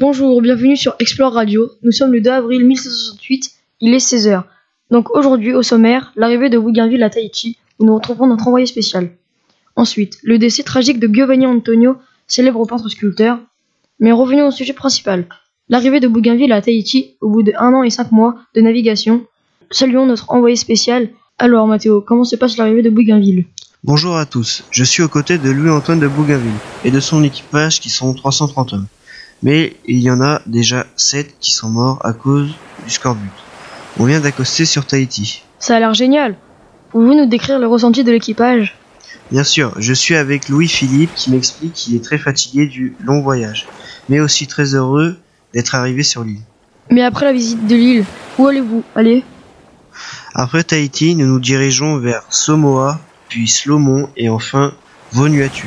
Bonjour, bienvenue sur Explore Radio. Nous sommes le 2 avril 1768, il est 16h. Donc aujourd'hui, au sommaire, l'arrivée de Bougainville à Tahiti, où nous retrouvons notre envoyé spécial. Ensuite, le décès tragique de Giovanni Antonio, célèbre peintre sculpteur. Mais revenons au sujet principal. L'arrivée de Bougainville à Tahiti, au bout de un an et cinq mois de navigation. Saluons notre envoyé spécial. Alors Mathéo, comment se passe l'arrivée de Bougainville? Bonjour à tous, je suis aux côtés de Louis-Antoine de Bougainville et de son équipage qui sont 330 hommes. Mais il y en a déjà 7 qui sont morts à cause du scorbut. On vient d'accoster sur Tahiti. Ça a l'air génial. Pouvez-vous nous décrire le ressenti de l'équipage? Bien sûr, je suis avec Louis-Philippe qui m'explique qu'il est très fatigué du long voyage, mais aussi très heureux d'être arrivé sur l'île. Mais après la visite de l'île, où allez-vous? Allez? Après Tahiti, nous nous dirigeons vers Samoa, puis Slomon et enfin Vanuatu.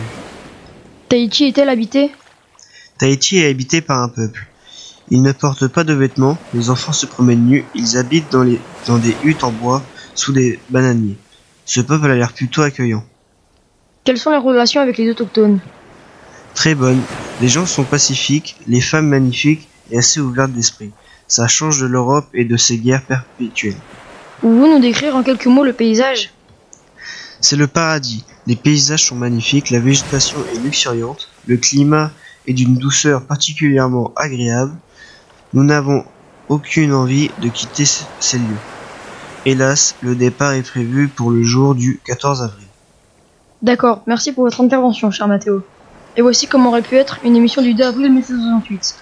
Tahiti est-elle habitée? Tahiti est habité par un peuple. Ils ne portent pas de vêtements, les enfants se promènent nus, ils habitent dans, les, dans des huttes en bois sous des bananiers. Ce peuple a l'air plutôt accueillant. Quelles sont les relations avec les autochtones? Très bonne. Les gens sont pacifiques, les femmes magnifiques et assez ouvertes d'esprit. Ça change de l'Europe et de ses guerres perpétuelles. Pouvez-vous nous décrire en quelques mots le paysage? C'est le paradis. Les paysages sont magnifiques, la végétation est luxuriante, le climat est d'une douceur particulièrement agréable. Nous n'avons aucune envie de quitter ces lieux. Hélas, le départ est prévu pour le jour du 14 avril. D'accord, merci pour votre intervention, cher Mathéo. Et voici comment aurait pu être une émission du 2 avril 1768.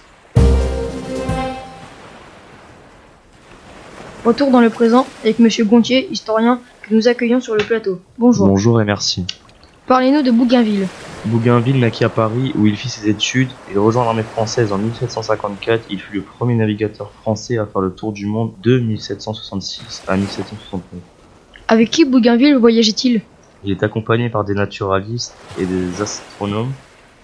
Retour dans le présent avec Monsieur Gontier, historien, que nous accueillons sur le plateau. Bonjour. Bonjour et merci. Parlez-nous de Bougainville. Bougainville naquit à Paris où il fit ses études et rejoint l'armée française en 1754. Il fut le premier navigateur français à faire le tour du monde de 1766 à 1769. Avec qui Bougainville voyageait-il? Il est accompagné par des naturalistes et des astronomes.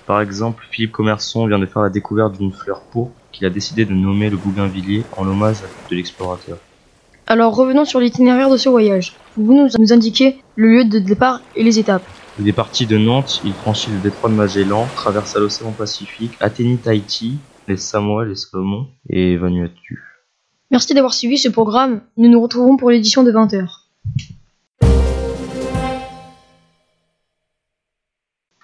Par exemple, Philippe Commerson vient de faire la découverte d'une fleur pourpre qu'il a décidé de nommer le Bougainvillier en hommage de l'explorateur. Alors revenons sur l'itinéraire de ce voyage. Vous nous, indiquer le lieu de départ et les étapes. Il est parti de Nantes, il franchit le détroit de Magellan, traversa l'océan Pacifique, atteignit Tahiti, les Samoa, les Salomon et Vanuatu. Merci d'avoir suivi ce programme. Nous nous retrouvons pour l'édition de 20h.